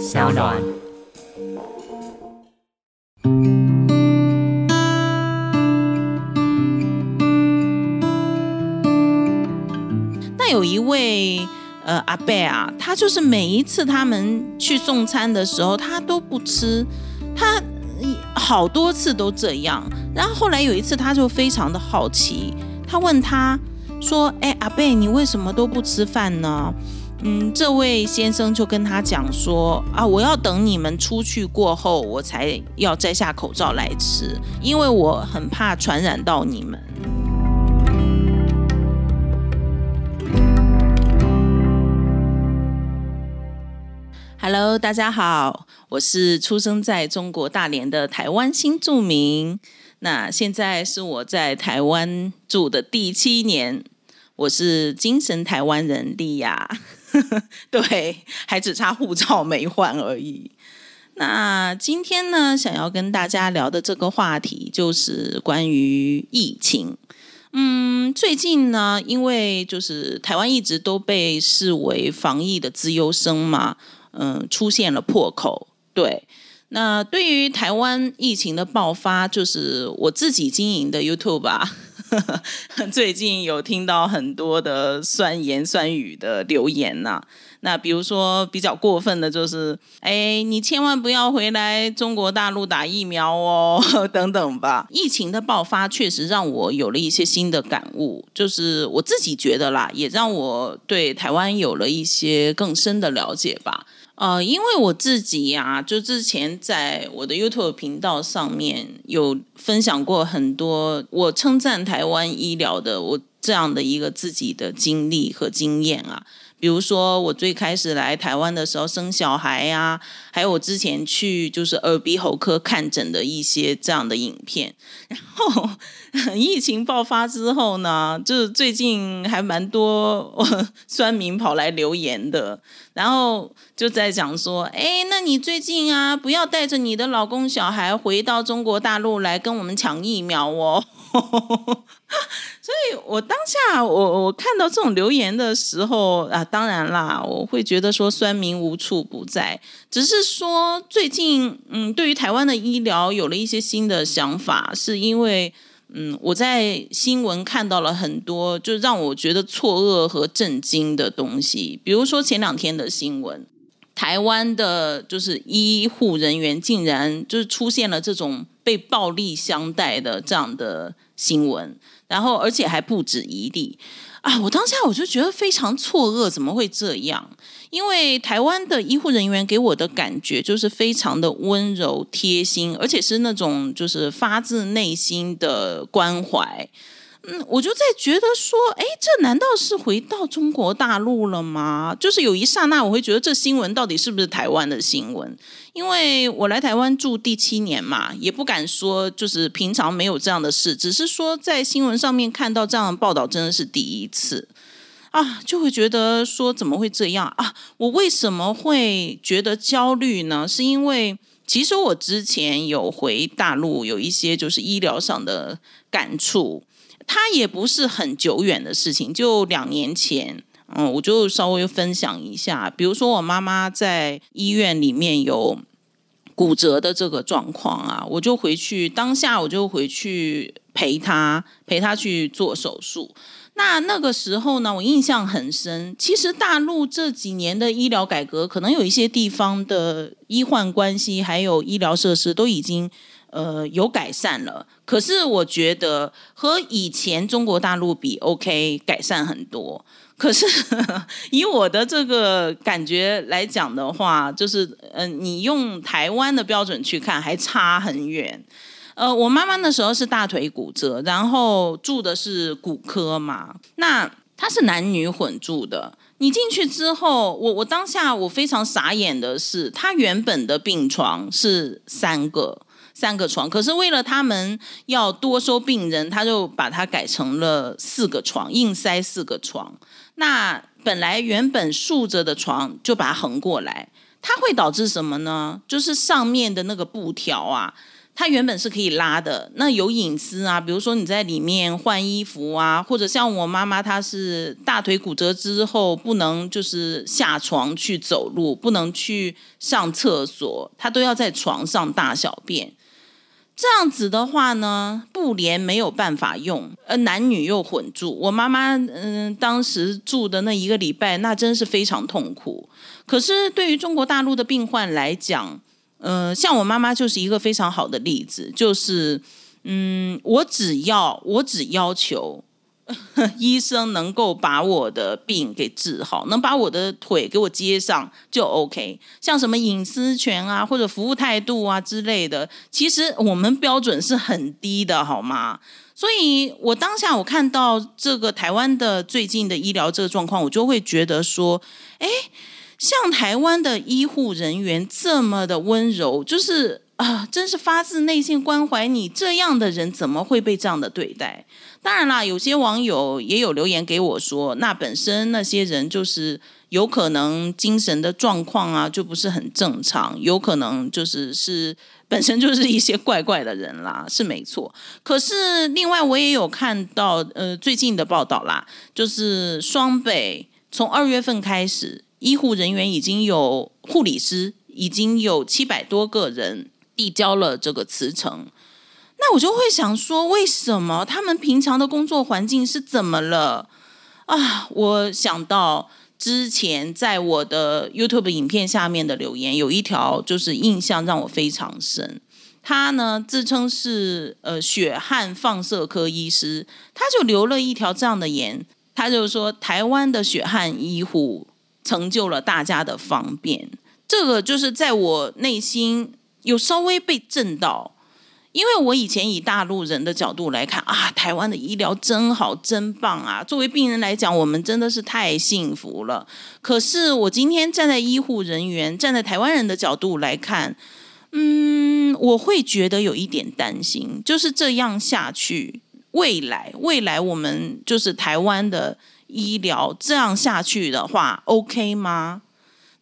小暖。那有一位呃阿贝啊，他就是每一次他们去送餐的时候，他都不吃，他好多次都这样。然后后来有一次，他就非常的好奇，他问他说：“哎，阿贝，你为什么都不吃饭呢？”嗯，这位先生就跟他讲说：“啊，我要等你们出去过后，我才要摘下口罩来吃，因为我很怕传染到你们。” Hello，大家好，我是出生在中国大连的台湾新住民。那现在是我在台湾住的第七年，我是精神台湾人莉亚，对，还只差护照没换而已。那今天呢，想要跟大家聊的这个话题就是关于疫情。嗯，最近呢，因为就是台湾一直都被视为防疫的资优生嘛，嗯，出现了破口。对，那对于台湾疫情的爆发，就是我自己经营的 YouTube 吧，最近有听到很多的酸言酸语的留言呐、那比如说比较过分的就是，哎，你千万不要回来中国大陆打疫苗哦，等等吧。疫情的爆发确实让我有了一些新的感悟，就是我自己觉得啦，也让我对台湾有了一些更深的了解吧。呃，因为我自己呀、就之前在我的 YouTube 频道上面有分享过很多我称赞台湾医疗的我这样的一个自己的经历和经验啊。比如说，我最开始来台湾的时候生小孩呀、还有我之前去就是耳鼻喉科看诊的一些这样的影片。然后 疫情爆发之后呢，就是最近还蛮多 酸民跑来留言的，然后就在讲说，哎，那你最近啊，不要带着你的老公小孩回到中国大陆来跟我们抢疫苗哦。所以我当下我我看到这种留言的时候啊，当然啦，我会觉得说酸民无处不在，只是说最近嗯，对于台湾的医疗有了一些新的想法，是因为嗯，我在新闻看到了很多就让我觉得错愕和震惊的东西，比如说前两天的新闻。台湾的就是医护人员竟然就是出现了这种被暴力相待的这样的新闻，然后而且还不止一例啊！我当下我就觉得非常错愕，怎么会这样？因为台湾的医护人员给我的感觉就是非常的温柔贴心，而且是那种就是发自内心的关怀。嗯，我就在觉得说，哎，这难道是回到中国大陆了吗？就是有一刹那，我会觉得这新闻到底是不是台湾的新闻？因为我来台湾住第七年嘛，也不敢说就是平常没有这样的事，只是说在新闻上面看到这样的报道，真的是第一次啊，就会觉得说怎么会这样啊？我为什么会觉得焦虑呢？是因为其实我之前有回大陆，有一些就是医疗上的感触。它也不是很久远的事情，就两年前，嗯，我就稍微分享一下。比如说，我妈妈在医院里面有骨折的这个状况啊，我就回去，当下我就回去陪她，陪她去做手术。那那个时候呢，我印象很深。其实大陆这几年的医疗改革，可能有一些地方的医患关系还有医疗设施都已经呃有改善了。可是我觉得和以前中国大陆比，OK 改善很多。可是 以我的这个感觉来讲的话，就是嗯、你用台湾的标准去看，还差很远。呃，我妈妈那时候是大腿骨折，然后住的是骨科嘛，那她是男女混住的。你进去之后，我我当下我非常傻眼的是，她原本的病床是三个三个床，可是为了他们要多收病人，他就把它改成了四个床，硬塞四个床。那本来原本竖着的床就把它横过来，它会导致什么呢？就是上面的那个布条啊。它原本是可以拉的，那有隐私啊，比如说你在里面换衣服啊，或者像我妈妈，她是大腿骨折之后不能就是下床去走路，不能去上厕所，她都要在床上大小便。这样子的话呢，布帘没有办法用，呃，男女又混住。我妈妈嗯，当时住的那一个礼拜，那真是非常痛苦。可是对于中国大陆的病患来讲，呃，像我妈妈就是一个非常好的例子，就是嗯，我只要我只要求。医生能够把我的病给治好，能把我的腿给我接上就 OK。像什么隐私权啊，或者服务态度啊之类的，其实我们标准是很低的，好吗？所以我当下我看到这个台湾的最近的医疗这个状况，我就会觉得说，哎，像台湾的医护人员这么的温柔，就是啊，真是发自内心关怀你这样的人，怎么会被这样的对待？当然啦，有些网友也有留言给我说，那本身那些人就是有可能精神的状况啊，就不是很正常，有可能就是是本身就是一些怪怪的人啦，是没错。可是另外我也有看到呃最近的报道啦，就是双北从二月份开始，医护人员已经有护理师已经有七百多个人递交了这个辞呈。那我就会想说，为什么他们平常的工作环境是怎么了啊？我想到之前在我的 YouTube 影片下面的留言，有一条就是印象让我非常深。他呢自称是呃血汗放射科医师，他就留了一条这样的言，他就说台湾的血汗医护成就了大家的方便。这个就是在我内心有稍微被震到。因为我以前以大陆人的角度来看啊，台湾的医疗真好真棒啊！作为病人来讲，我们真的是太幸福了。可是我今天站在医护人员、站在台湾人的角度来看，嗯，我会觉得有一点担心，就是这样下去，未来未来我们就是台湾的医疗这样下去的话，OK 吗？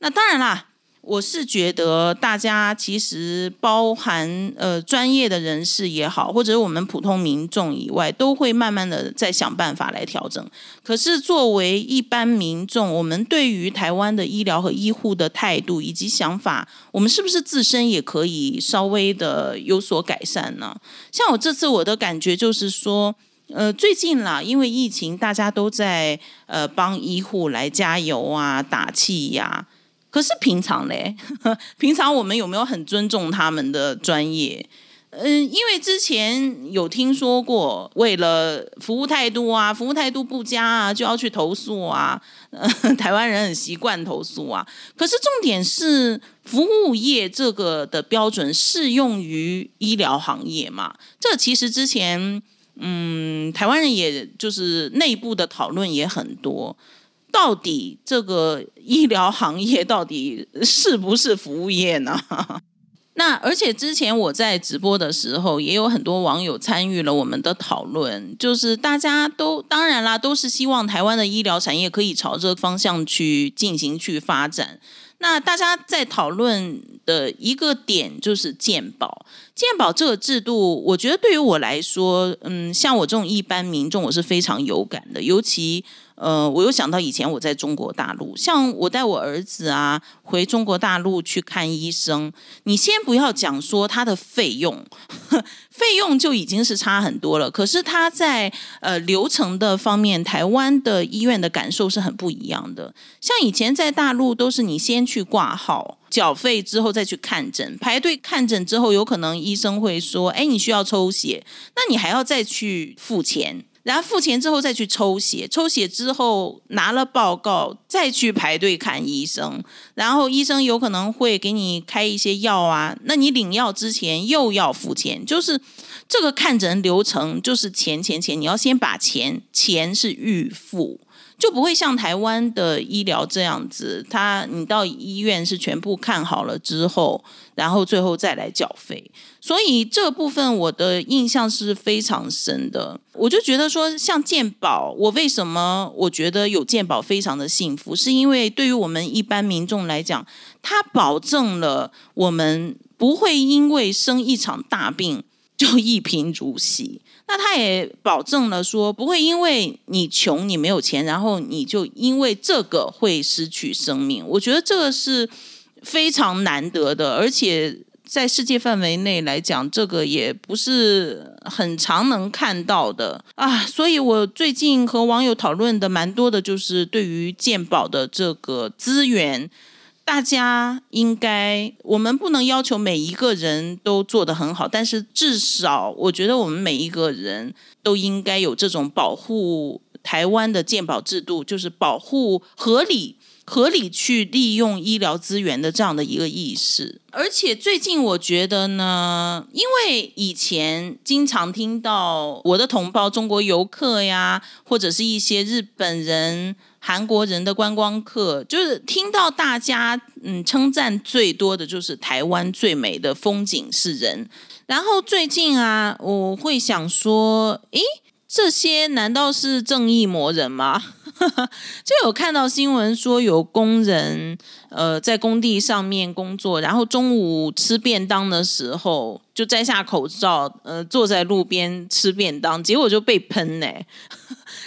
那当然啦。我是觉得大家其实包含呃专业的人士也好，或者我们普通民众以外，都会慢慢的在想办法来调整。可是作为一般民众，我们对于台湾的医疗和医护的态度以及想法，我们是不是自身也可以稍微的有所改善呢？像我这次我的感觉就是说，呃，最近啦，因为疫情，大家都在呃帮医护来加油啊、打气呀。可是平常嘞，平常我们有没有很尊重他们的专业？嗯，因为之前有听说过，为了服务态度啊，服务态度不佳啊，就要去投诉啊。台湾人很习惯投诉啊。可是重点是，服务业这个的标准适用于医疗行业嘛？这其实之前，嗯，台湾人也就是内部的讨论也很多。到底这个医疗行业到底是不是服务业呢？那而且之前我在直播的时候，也有很多网友参与了我们的讨论，就是大家都当然啦，都是希望台湾的医疗产业可以朝这个方向去进行去发展。那大家在讨论的一个点就是鉴宝。鉴宝这个制度，我觉得对于我来说，嗯，像我这种一般民众，我是非常有感的，尤其。呃，我又想到以前我在中国大陆，像我带我儿子啊回中国大陆去看医生，你先不要讲说他的费用，费用就已经是差很多了。可是他在呃流程的方面，台湾的医院的感受是很不一样的。像以前在大陆都是你先去挂号、缴费之后再去看诊，排队看诊之后，有可能医生会说：“哎，你需要抽血，那你还要再去付钱。”然后付钱之后再去抽血，抽血之后拿了报告再去排队看医生，然后医生有可能会给你开一些药啊，那你领药之前又要付钱，就是这个看诊流程就是钱钱钱，你要先把钱钱是预付。就不会像台湾的医疗这样子，他你到医院是全部看好了之后，然后最后再来缴费。所以这部分我的印象是非常深的。我就觉得说，像健保，我为什么我觉得有健保非常的幸福，是因为对于我们一般民众来讲，它保证了我们不会因为生一场大病就一贫如洗。那他也保证了说，不会因为你穷你没有钱，然后你就因为这个会失去生命。我觉得这个是非常难得的，而且。在世界范围内来讲，这个也不是很常能看到的啊，所以我最近和网友讨论的蛮多的，就是对于鉴宝的这个资源，大家应该，我们不能要求每一个人都做得很好，但是至少我觉得我们每一个人都应该有这种保护台湾的鉴宝制度，就是保护合理。合理去利用医疗资源的这样的一个意识，而且最近我觉得呢，因为以前经常听到我的同胞中国游客呀，或者是一些日本人、韩国人的观光客，就是听到大家嗯称赞最多的就是台湾最美的风景是人。然后最近啊，我会想说，诶，这些难道是正义魔人吗？就有看到新闻说，有工人呃在工地上面工作，然后中午吃便当的时候就摘下口罩，呃坐在路边吃便当，结果就被喷呢。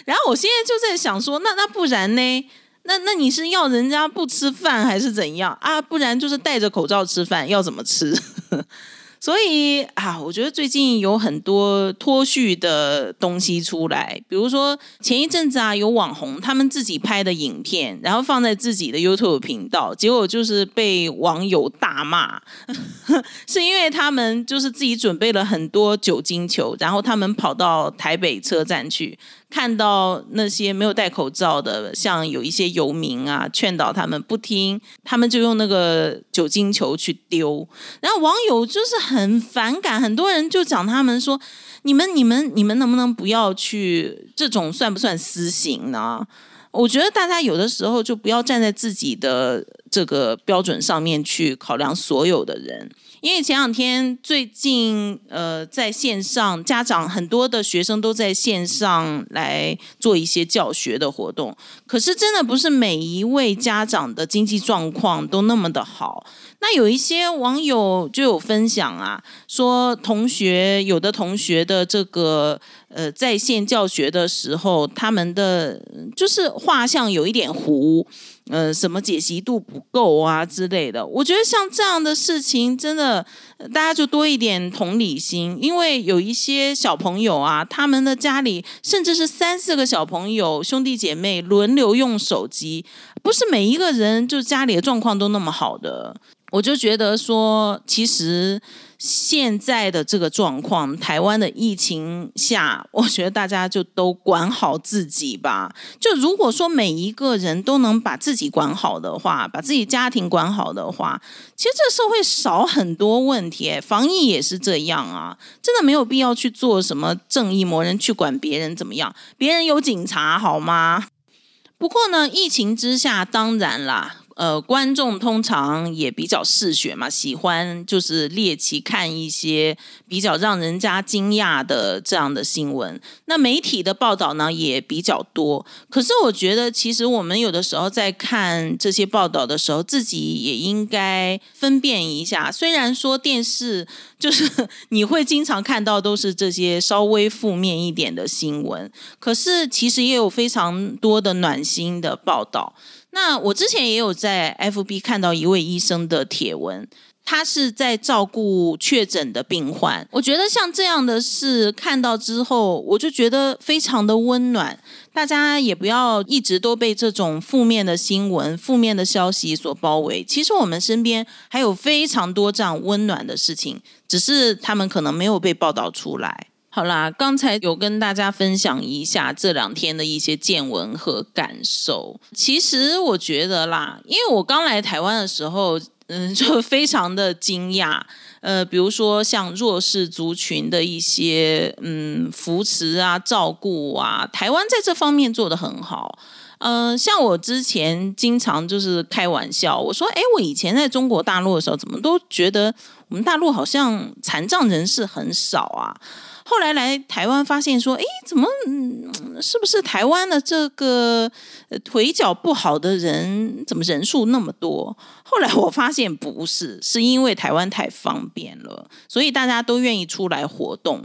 然后我现在就在想说，那那不然呢？那那你是要人家不吃饭还是怎样啊？不然就是戴着口罩吃饭，要怎么吃？所以啊，我觉得最近有很多脱序的东西出来，比如说前一阵子啊，有网红他们自己拍的影片，然后放在自己的 YouTube 频道，结果就是被网友大骂，是因为他们就是自己准备了很多酒精球，然后他们跑到台北车站去。看到那些没有戴口罩的，像有一些游民啊，劝导他们不听，他们就用那个酒精球去丢，然后网友就是很反感，很多人就讲他们说：“你们、你们、你们能不能不要去？这种算不算私刑呢？”我觉得大家有的时候就不要站在自己的这个标准上面去考量所有的人。因为前两天最近呃在线上，家长很多的学生都在线上来做一些教学的活动，可是真的不是每一位家长的经济状况都那么的好。那有一些网友就有分享啊，说同学有的同学的这个呃在线教学的时候，他们的就是画像有一点糊。呃，什么解析度不够啊之类的？我觉得像这样的事情，真的大家就多一点同理心，因为有一些小朋友啊，他们的家里甚至是三四个小朋友，兄弟姐妹轮流用手机，不是每一个人就家里的状况都那么好的。我就觉得说，其实。现在的这个状况，台湾的疫情下，我觉得大家就都管好自己吧。就如果说每一个人都能把自己管好的话，把自己家庭管好的话，其实这社会少很多问题。防疫也是这样啊，真的没有必要去做什么正义魔人去管别人怎么样，别人有警察好吗？不过呢，疫情之下，当然啦。呃，观众通常也比较嗜血嘛，喜欢就是猎奇看一些比较让人家惊讶的这样的新闻。那媒体的报道呢也比较多。可是我觉得，其实我们有的时候在看这些报道的时候，自己也应该分辨一下。虽然说电视就是 你会经常看到都是这些稍微负面一点的新闻，可是其实也有非常多的暖心的报道。那我之前也有在 FB 看到一位医生的帖文，他是在照顾确诊的病患。我觉得像这样的事看到之后，我就觉得非常的温暖。大家也不要一直都被这种负面的新闻、负面的消息所包围。其实我们身边还有非常多这样温暖的事情，只是他们可能没有被报道出来。好啦，刚才有跟大家分享一下这两天的一些见闻和感受。其实我觉得啦，因为我刚来台湾的时候，嗯，就非常的惊讶。呃，比如说像弱势族群的一些嗯扶持啊、照顾啊，台湾在这方面做的很好。嗯，像我之前经常就是开玩笑，我说，哎，我以前在中国大陆的时候，怎么都觉得我们大陆好像残障人士很少啊。后来来台湾发现说，哎，怎么，是不是台湾的这个腿脚不好的人，怎么人数那么多？后来我发现不是，是因为台湾太方便了，所以大家都愿意出来活动。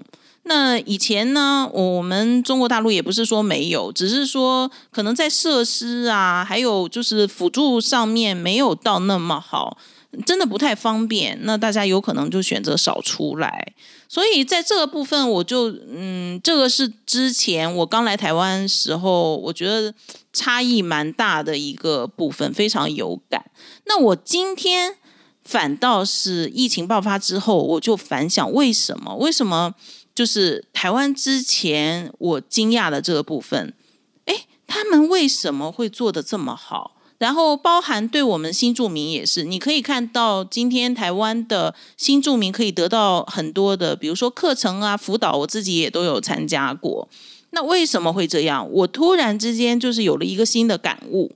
那以前呢，我们中国大陆也不是说没有，只是说可能在设施啊，还有就是辅助上面没有到那么好。真的不太方便，那大家有可能就选择少出来。所以在这个部分，我就嗯，这个是之前我刚来台湾时候，我觉得差异蛮大的一个部分，非常有感。那我今天反倒是疫情爆发之后，我就反想为什么？为什么就是台湾之前我惊讶的这个部分，哎，他们为什么会做的这么好？然后包含对我们新住民也是，你可以看到今天台湾的新住民可以得到很多的，比如说课程啊、辅导，我自己也都有参加过。那为什么会这样？我突然之间就是有了一个新的感悟，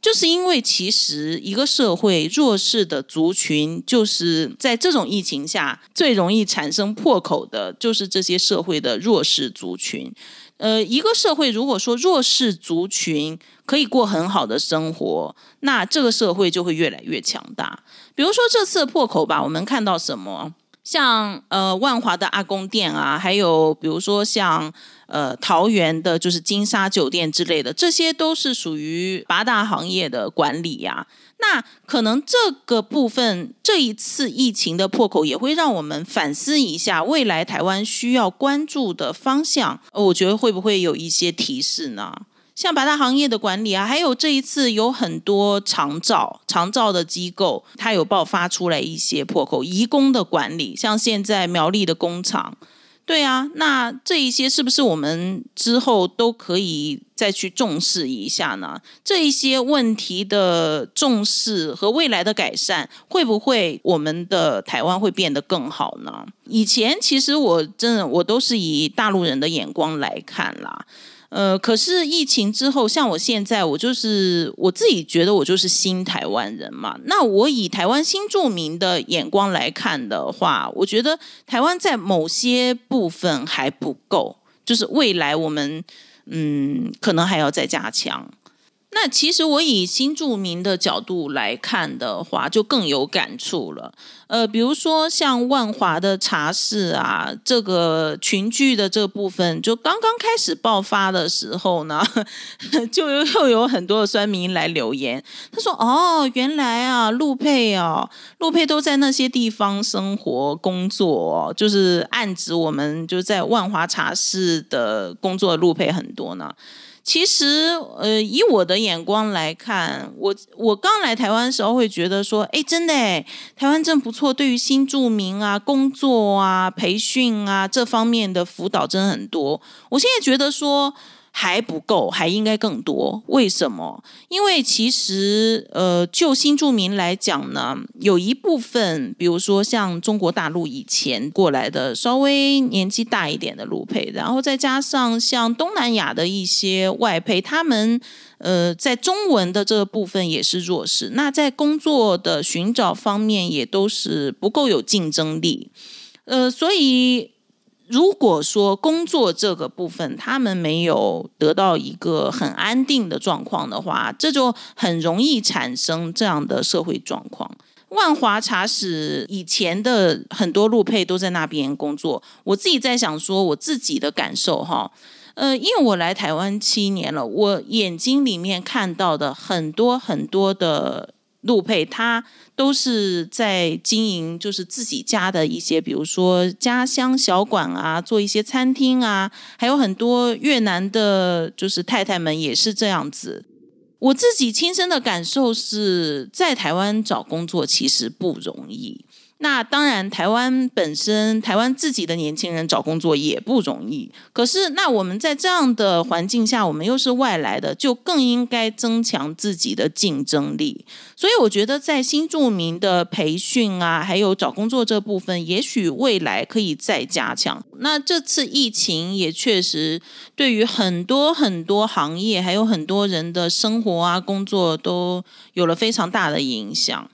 就是因为其实一个社会弱势的族群，就是在这种疫情下最容易产生破口的，就是这些社会的弱势族群。呃，一个社会如果说弱势族群可以过很好的生活，那这个社会就会越来越强大。比如说这次破口吧，我们看到什么？像呃万华的阿公店啊，还有比如说像呃桃园的，就是金沙酒店之类的，这些都是属于八大行业的管理呀。那可能这个部分，这一次疫情的破口也会让我们反思一下，未来台湾需要关注的方向。呃我觉得会不会有一些提示呢？像八大行业的管理啊，还有这一次有很多长照、长照的机构，它有爆发出来一些破口，移工的管理，像现在苗栗的工厂。对啊，那这一些是不是我们之后都可以再去重视一下呢？这一些问题的重视和未来的改善，会不会我们的台湾会变得更好呢？以前其实我真的我都是以大陆人的眼光来看啦。呃，可是疫情之后，像我现在，我就是我自己觉得我就是新台湾人嘛。那我以台湾新著名的眼光来看的话，我觉得台湾在某些部分还不够，就是未来我们嗯，可能还要再加强。那其实我以新住民的角度来看的话，就更有感触了。呃，比如说像万华的茶室啊，这个群聚的这部分，就刚刚开始爆发的时候呢，就又有很多的酸民来留言，他说：“哦，原来啊，陆配哦，陆配都在那些地方生活工作，就是暗指我们就在万华茶室的工作的陆配很多呢。”其实，呃，以我的眼光来看，我我刚来台湾的时候会觉得说，哎，真的，台湾真不错，对于新住民啊、工作啊、培训啊这方面的辅导真很多。我现在觉得说。还不够，还应该更多。为什么？因为其实，呃，就新住民来讲呢，有一部分，比如说像中国大陆以前过来的稍微年纪大一点的陆配，然后再加上像东南亚的一些外配，他们呃在中文的这个部分也是弱势。那在工作的寻找方面，也都是不够有竞争力。呃，所以。如果说工作这个部分他们没有得到一个很安定的状况的话，这就很容易产生这样的社会状况。万华茶室以前的很多路配都在那边工作，我自己在想说我自己的感受哈，呃，因为我来台湾七年了，我眼睛里面看到的很多很多的。陆佩他都是在经营，就是自己家的一些，比如说家乡小馆啊，做一些餐厅啊，还有很多越南的，就是太太们也是这样子。我自己亲身的感受是在台湾找工作其实不容易。那当然，台湾本身，台湾自己的年轻人找工作也不容易。可是，那我们在这样的环境下，我们又是外来的，就更应该增强自己的竞争力。所以，我觉得在新住民的培训啊，还有找工作这部分，也许未来可以再加强。那这次疫情也确实对于很多很多行业，还有很多人的生活啊、工作都有了非常大的影响。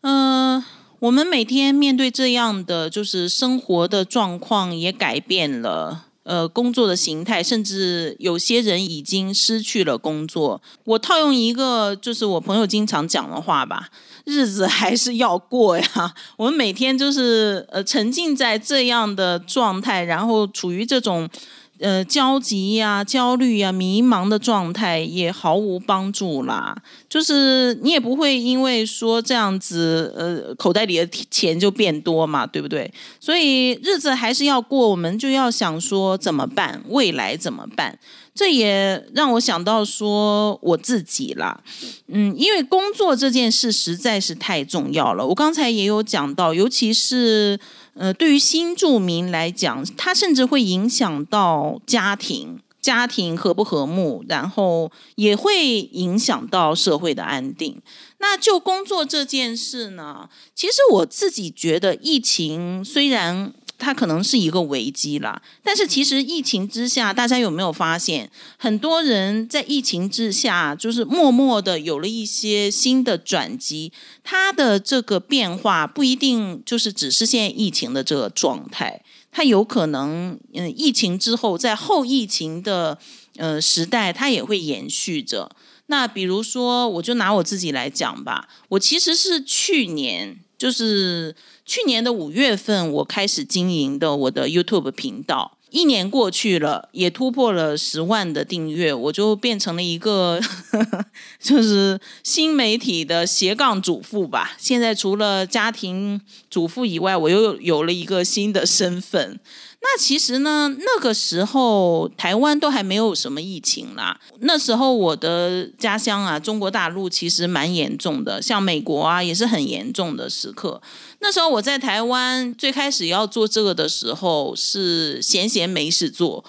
嗯。我们每天面对这样的就是生活的状况，也改变了。呃，工作的形态，甚至有些人已经失去了工作。我套用一个就是我朋友经常讲的话吧，日子还是要过呀。我们每天就是呃沉浸在这样的状态，然后处于这种。呃，焦急呀、焦虑呀、迷茫的状态也毫无帮助啦。就是你也不会因为说这样子，呃，口袋里的钱就变多嘛，对不对？所以日子还是要过，我们就要想说怎么办，未来怎么办？这也让我想到说我自己啦，嗯，因为工作这件事实在是太重要了。我刚才也有讲到，尤其是。呃，对于新住民来讲，它甚至会影响到家庭，家庭和不和睦，然后也会影响到社会的安定。那就工作这件事呢，其实我自己觉得，疫情虽然。它可能是一个危机啦，但是其实疫情之下，大家有没有发现，很多人在疫情之下，就是默默的有了一些新的转机。它的这个变化不一定就是只是现在疫情的这个状态，它有可能，嗯，疫情之后在后疫情的呃时代，它也会延续着。那比如说，我就拿我自己来讲吧，我其实是去年就是。去年的五月份，我开始经营的我的 YouTube 频道，一年过去了，也突破了十万的订阅，我就变成了一个 就是新媒体的斜杠主妇吧。现在除了家庭主妇以外，我又有了一个新的身份。那其实呢，那个时候台湾都还没有什么疫情啦。那时候我的家乡啊，中国大陆其实蛮严重的，像美国啊也是很严重的时刻。那时候我在台湾最开始要做这个的时候，是闲闲没事做，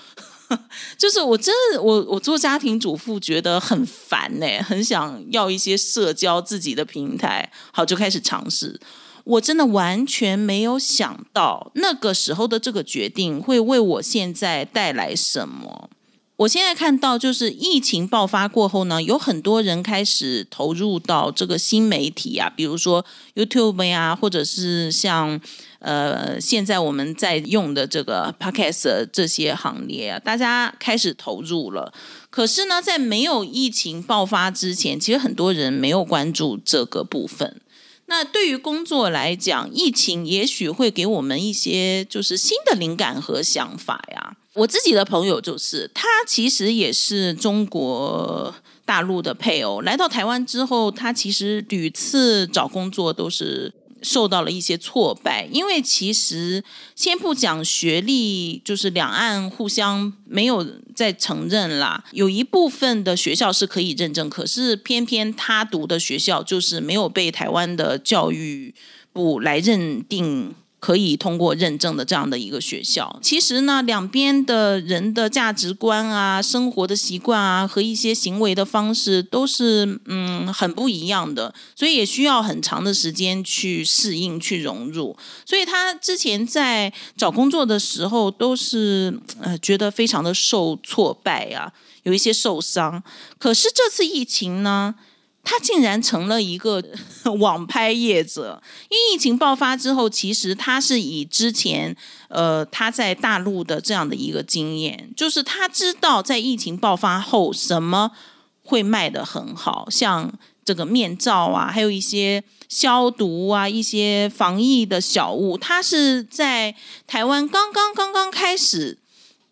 就是我真的我我做家庭主妇觉得很烦呢，很想要一些社交自己的平台，好就开始尝试。我真的完全没有想到那个时候的这个决定会为我现在带来什么。我现在看到，就是疫情爆发过后呢，有很多人开始投入到这个新媒体啊，比如说 YouTube 呀，或者是像呃现在我们在用的这个 Podcast 这些行列啊，大家开始投入了。可是呢，在没有疫情爆发之前，其实很多人没有关注这个部分。那对于工作来讲，疫情也许会给我们一些就是新的灵感和想法呀。我自己的朋友就是，他其实也是中国大陆的配偶，来到台湾之后，他其实屡次找工作都是。受到了一些挫败，因为其实先不讲学历，就是两岸互相没有在承认啦。有一部分的学校是可以认证，可是偏偏他读的学校就是没有被台湾的教育部来认定。可以通过认证的这样的一个学校，其实呢，两边的人的价值观啊、生活的习惯啊和一些行为的方式都是嗯很不一样的，所以也需要很长的时间去适应、去融入。所以他之前在找工作的时候都是呃觉得非常的受挫败啊，有一些受伤。可是这次疫情呢？他竟然成了一个 网拍业者，因为疫情爆发之后，其实他是以之前呃他在大陆的这样的一个经验，就是他知道在疫情爆发后什么会卖的很好，像这个面罩啊，还有一些消毒啊，一些防疫的小物，他是在台湾刚刚刚刚开始。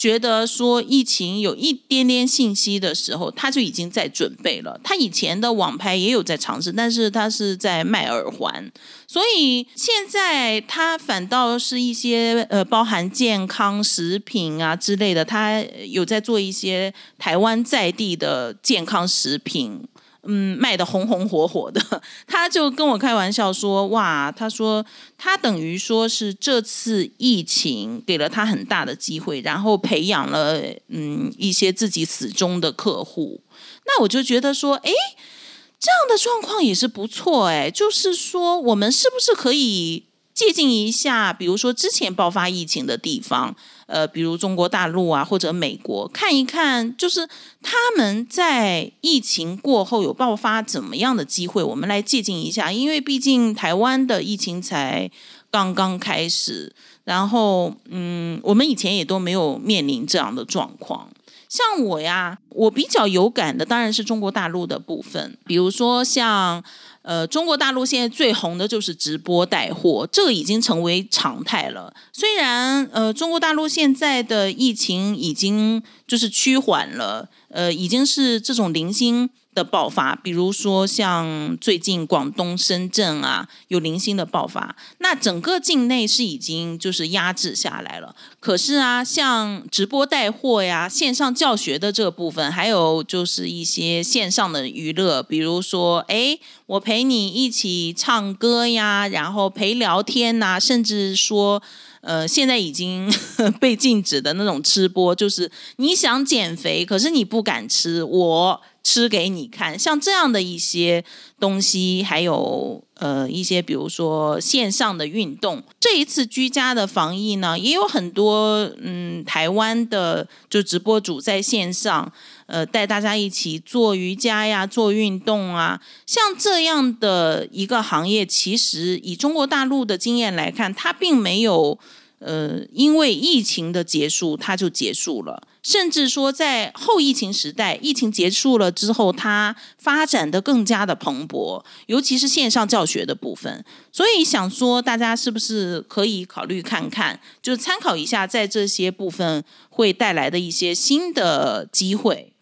觉得说疫情有一点点信息的时候，他就已经在准备了。他以前的网拍也有在尝试，但是他是在卖耳环，所以现在他反倒是一些呃包含健康食品啊之类的，他有在做一些台湾在地的健康食品。嗯，卖的红红火火的，他就跟我开玩笑说：“哇，他说他等于说是这次疫情给了他很大的机会，然后培养了嗯一些自己死忠的客户。”那我就觉得说，哎，这样的状况也是不错哎，就是说我们是不是可以借鉴一下，比如说之前爆发疫情的地方，呃，比如中国大陆啊，或者美国，看一看，就是他们在疫情过后有爆发怎么样的机会，我们来借鉴一下。因为毕竟台湾的疫情才刚刚开始，然后，嗯，我们以前也都没有面临这样的状况。像我呀，我比较有感的当然是中国大陆的部分，比如说像。呃，中国大陆现在最红的就是直播带货，这个已经成为常态了。虽然呃，中国大陆现在的疫情已经就是趋缓了，呃，已经是这种零星。的爆发，比如说像最近广东深圳啊有零星的爆发，那整个境内是已经就是压制下来了。可是啊，像直播带货呀、线上教学的这个部分，还有就是一些线上的娱乐，比如说，哎，我陪你一起唱歌呀，然后陪聊天呐，甚至说。呃，现在已经 被禁止的那种吃播，就是你想减肥，可是你不敢吃，我吃给你看。像这样的一些东西，还有呃一些，比如说线上的运动。这一次居家的防疫呢，也有很多嗯台湾的就直播主在线上。呃，带大家一起做瑜伽呀，做运动啊，像这样的一个行业，其实以中国大陆的经验来看，它并没有呃，因为疫情的结束它就结束了，甚至说在后疫情时代，疫情结束了之后，它发展的更加的蓬勃，尤其是线上教学的部分。所以想说，大家是不是可以考虑看看，就参考一下，在这些部分会带来的一些新的机会。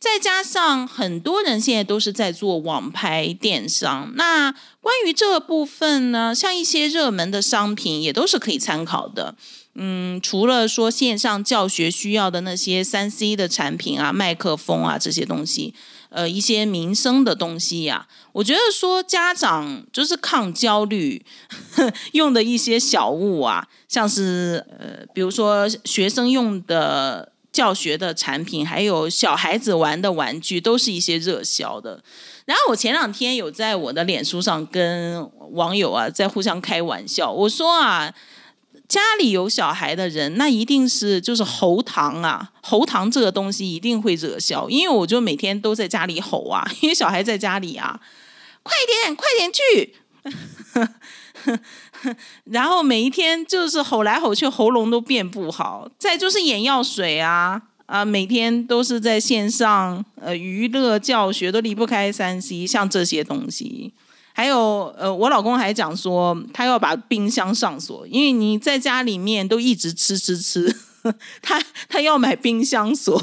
再加上很多人现在都是在做网拍电商，那关于这部分呢，像一些热门的商品也都是可以参考的。嗯，除了说线上教学需要的那些三 C 的产品啊、麦克风啊这些东西，呃，一些民生的东西呀，我觉得说家长就是抗焦虑 用的一些小物啊，像是呃，比如说学生用的。教学的产品，还有小孩子玩的玩具，都是一些热销的。然后我前两天有在我的脸书上跟网友啊在互相开玩笑，我说啊，家里有小孩的人，那一定是就是喉糖啊，喉糖这个东西一定会热销，因为我就每天都在家里吼啊，因为小孩在家里啊，快点快点去。然后每一天就是吼来吼去，喉咙都变不好。再就是眼药水啊啊，每天都是在线上呃娱乐教学，都离不开三 C，像这些东西。还有呃，我老公还讲说，他要把冰箱上锁，因为你在家里面都一直吃吃吃，他他要买冰箱锁。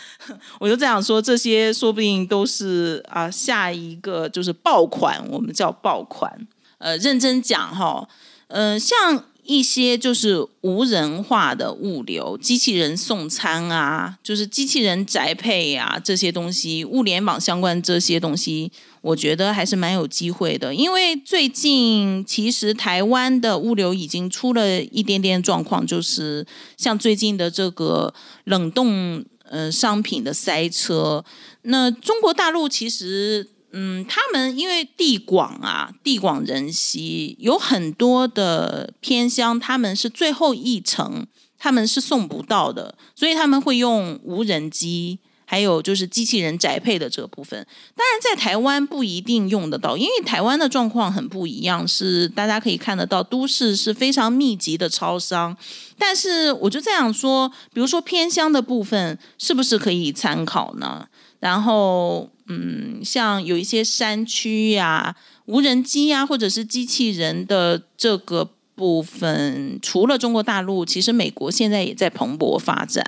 我就这样说，这些说不定都是啊下一个就是爆款，我们叫爆款。呃，认真讲哈，嗯，像一些就是无人化的物流，机器人送餐啊，就是机器人宅配啊，这些东西，物联网相关这些东西，我觉得还是蛮有机会的。因为最近其实台湾的物流已经出了一点点状况，就是像最近的这个冷冻呃商品的塞车，那中国大陆其实。嗯，他们因为地广啊，地广人稀，有很多的偏乡，他们是最后一程，他们是送不到的，所以他们会用无人机，还有就是机器人宅配的这部分。当然，在台湾不一定用得到，因为台湾的状况很不一样，是大家可以看得到，都市是非常密集的超商。但是我就这样说，比如说偏乡的部分，是不是可以参考呢？然后。嗯，像有一些山区呀，无人机呀，或者是机器人的这个部分，除了中国大陆，其实美国现在也在蓬勃发展。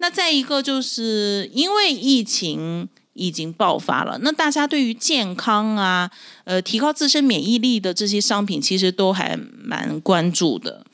那再一个，就是因为疫情已经爆发了，那大家对于健康啊，呃，提高自身免疫力的这些商品，其实都还蛮关注的。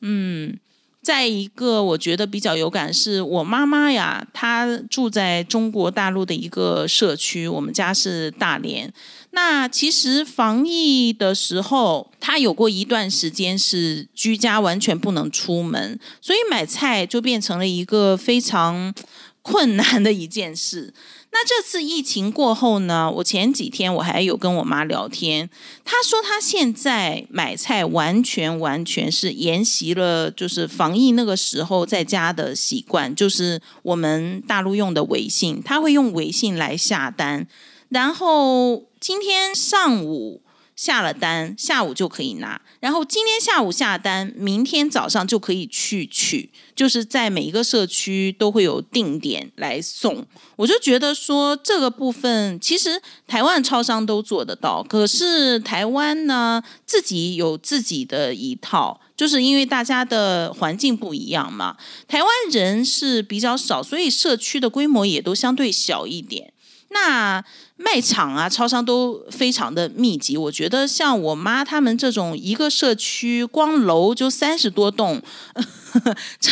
嗯。再一个，我觉得比较有感是我妈妈呀，她住在中国大陆的一个社区，我们家是大连。那其实防疫的时候，他有过一段时间是居家，完全不能出门，所以买菜就变成了一个非常 困难的一件事。那这次疫情过后呢？我前几天我还有跟我妈聊天，她说她现在买菜完全完全是沿袭了就是防疫那个时候在家的习惯，就是我们大陆用的微信，她会用微信来下单，然后今天上午。下了单，下午就可以拿。然后今天下午下单，明天早上就可以去取。就是在每一个社区都会有定点来送。我就觉得说这个部分，其实台湾超商都做得到。可是台湾呢，自己有自己的一套，就是因为大家的环境不一样嘛。台湾人是比较少，所以社区的规模也都相对小一点。那卖场啊、超商都非常的密集，我觉得像我妈他们这种一个社区，光楼就三十多栋，这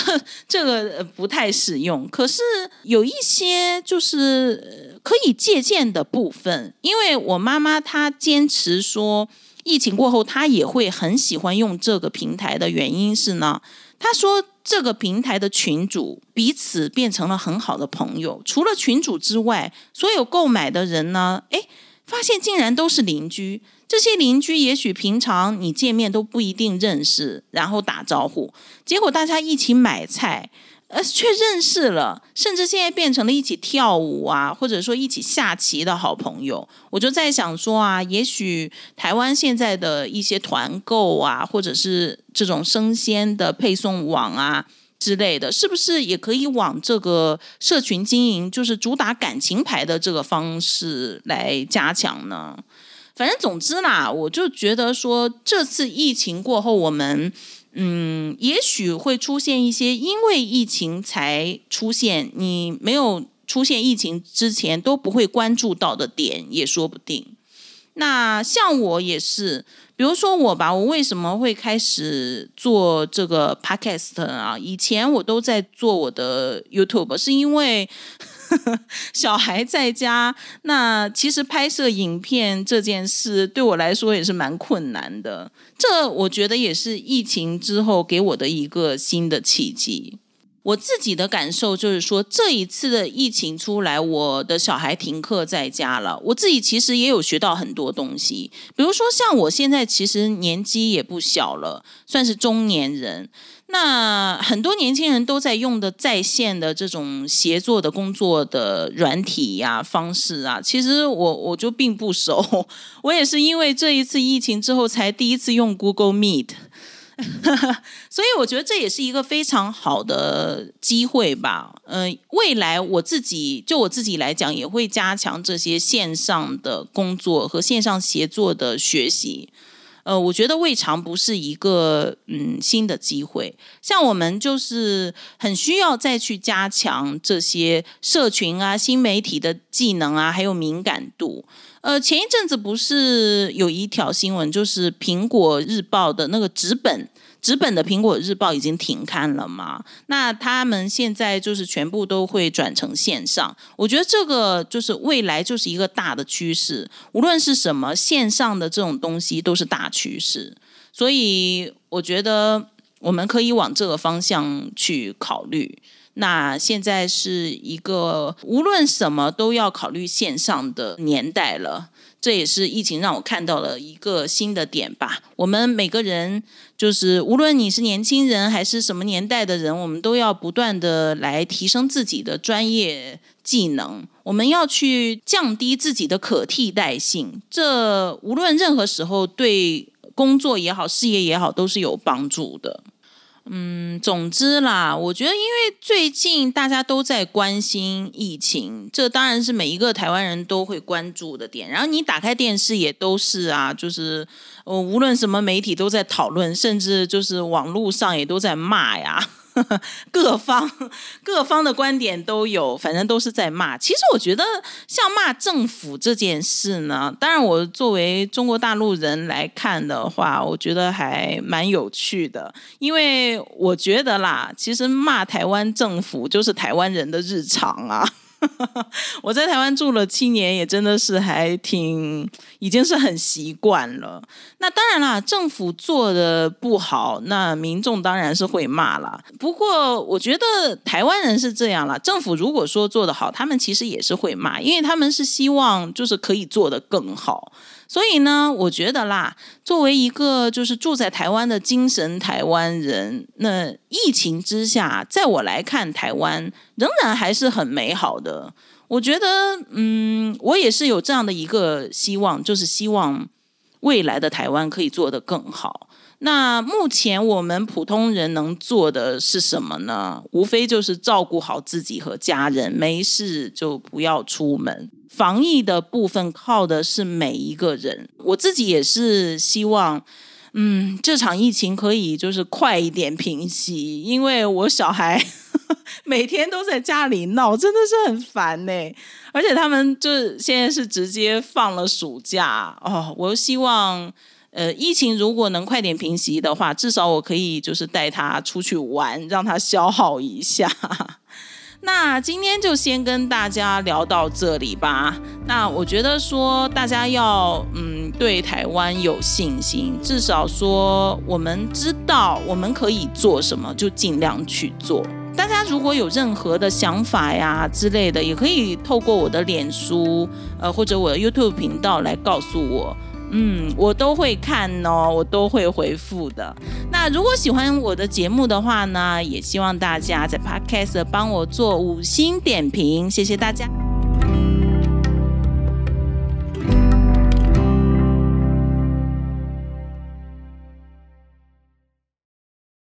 这个不太适用。可是有一些就是可以借鉴的部分，因为我妈妈她坚持说，疫情过后她也会很喜欢用这个平台的原因是呢，他说。这个平台的群主彼此变成了很好的朋友。除了群主之外，所有购买的人呢？哎，发现竟然都是邻居。这些邻居也许平常你见面都不一定认识，然后打招呼，结果大家一起买菜。呃，却认识了，甚至现在变成了一起跳舞啊，或者说一起下棋的好朋友。我就在想说啊，也许台湾现在的一些团购啊，或者是这种生鲜的配送网啊之类的，是不是也可以往这个社群经营，就是主打感情牌的这个方式来加强呢？反正总之啦，我就觉得说，这次疫情过后，我们。嗯，也许会出现一些因为疫情才出现，你没有出现疫情之前都不会关注到的点，也说不定。那像我也是，比如说我吧，我为什么会开始做这个 podcast 啊？以前我都在做我的 YouTube，是因为。小孩在家，那其实拍摄影片这件事对我来说也是蛮困难的。这我觉得也是疫情之后给我的一个新的契机。我自己的感受就是说，这一次的疫情出来，我的小孩停课在家了，我自己其实也有学到很多东西。比如说，像我现在其实年纪也不小了，算是中年人。那很多年轻人都在用的在线的这种协作的工作的软体呀方式啊，其实我我就并不熟，我也是因为这一次疫情之后才第一次用 Google Meet，所以我觉得这也是一个非常好的机会吧。嗯，未来我自己就我自己来讲，也会加强这些线上的工作和线上协作的学习。呃，我觉得未尝不是一个嗯新的机会。像我们就是很需要再去加强这些社群啊、新媒体的技能啊，还有敏感度。呃，前一阵子不是有一条新闻，就是苹果日报的那个纸本。纸本的苹果日报已经停刊了嘛？那他们现在就是全部都会转成线上。我觉得这个就是未来就是一个大的趋势，无论是什么线上的这种东西都是大趋势。所以我觉得我们可以往这个方向去考虑。那现在是一个无论什么都要考虑线上的年代了。这也是疫情让我看到了一个新的点吧。我们每个人，就是无论你是年轻人还是什么年代的人，我们都要不断的来提升自己的专业技能。我们要去降低自己的可替代性。这无论任何时候，对工作也好，事业也好，都是有帮助的。嗯，总之啦，我觉得因为最近大家都在关心疫情，这当然是每一个台湾人都会关注的点。然后你打开电视也都是啊，就是呃，无论什么媒体都在讨论，甚至就是网络上也都在骂呀。各方 各方的观点都有，反正都是在骂。其实我觉得，像骂政府这件事呢，当然我作为中国大陆人来看的话，我觉得还蛮有趣的。因为我觉得啦，其实骂台湾政府就是台湾人的日常啊。我在台湾住了七年，也真的是还挺，已经是很习惯了。那当然啦，政府做的不好，那民众当然是会骂啦。不过我觉得台湾人是这样啦，政府如果说做的好，他们其实也是会骂，因为他们是希望就是可以做得更好。所以呢，我觉得啦，作为一个就是住在台湾的精神台湾人，那疫情之下，在我来看，台湾仍然还是很美好的。我觉得，嗯，我也是有这样的一个希望，就是希望未来的台湾可以做得更好。那目前我们普通人能做的是什么呢？无非就是照顾好自己和家人，没事就不要出门。防疫的部分靠的是每一个人，我自己也是希望，嗯，这场疫情可以就是快一点平息，因为我小孩 每天都在家里闹，真的是很烦呢。而且他们就是现在是直接放了暑假哦，我希望。呃，疫情如果能快点平息的话，至少我可以就是带他出去玩，让他消耗一下。那今天就先跟大家聊到这里吧。那我觉得说大家要嗯对台湾有信心，至少说我们知道我们可以做什么，就尽量去做。大家如果有任何的想法呀之类的，也可以透过我的脸书呃或者我的 YouTube 频道来告诉我。嗯，我都会看哦，我都会回复的。那如果喜欢我的节目的话呢，也希望大家在 Podcast 帮我做五星点评，谢谢大家。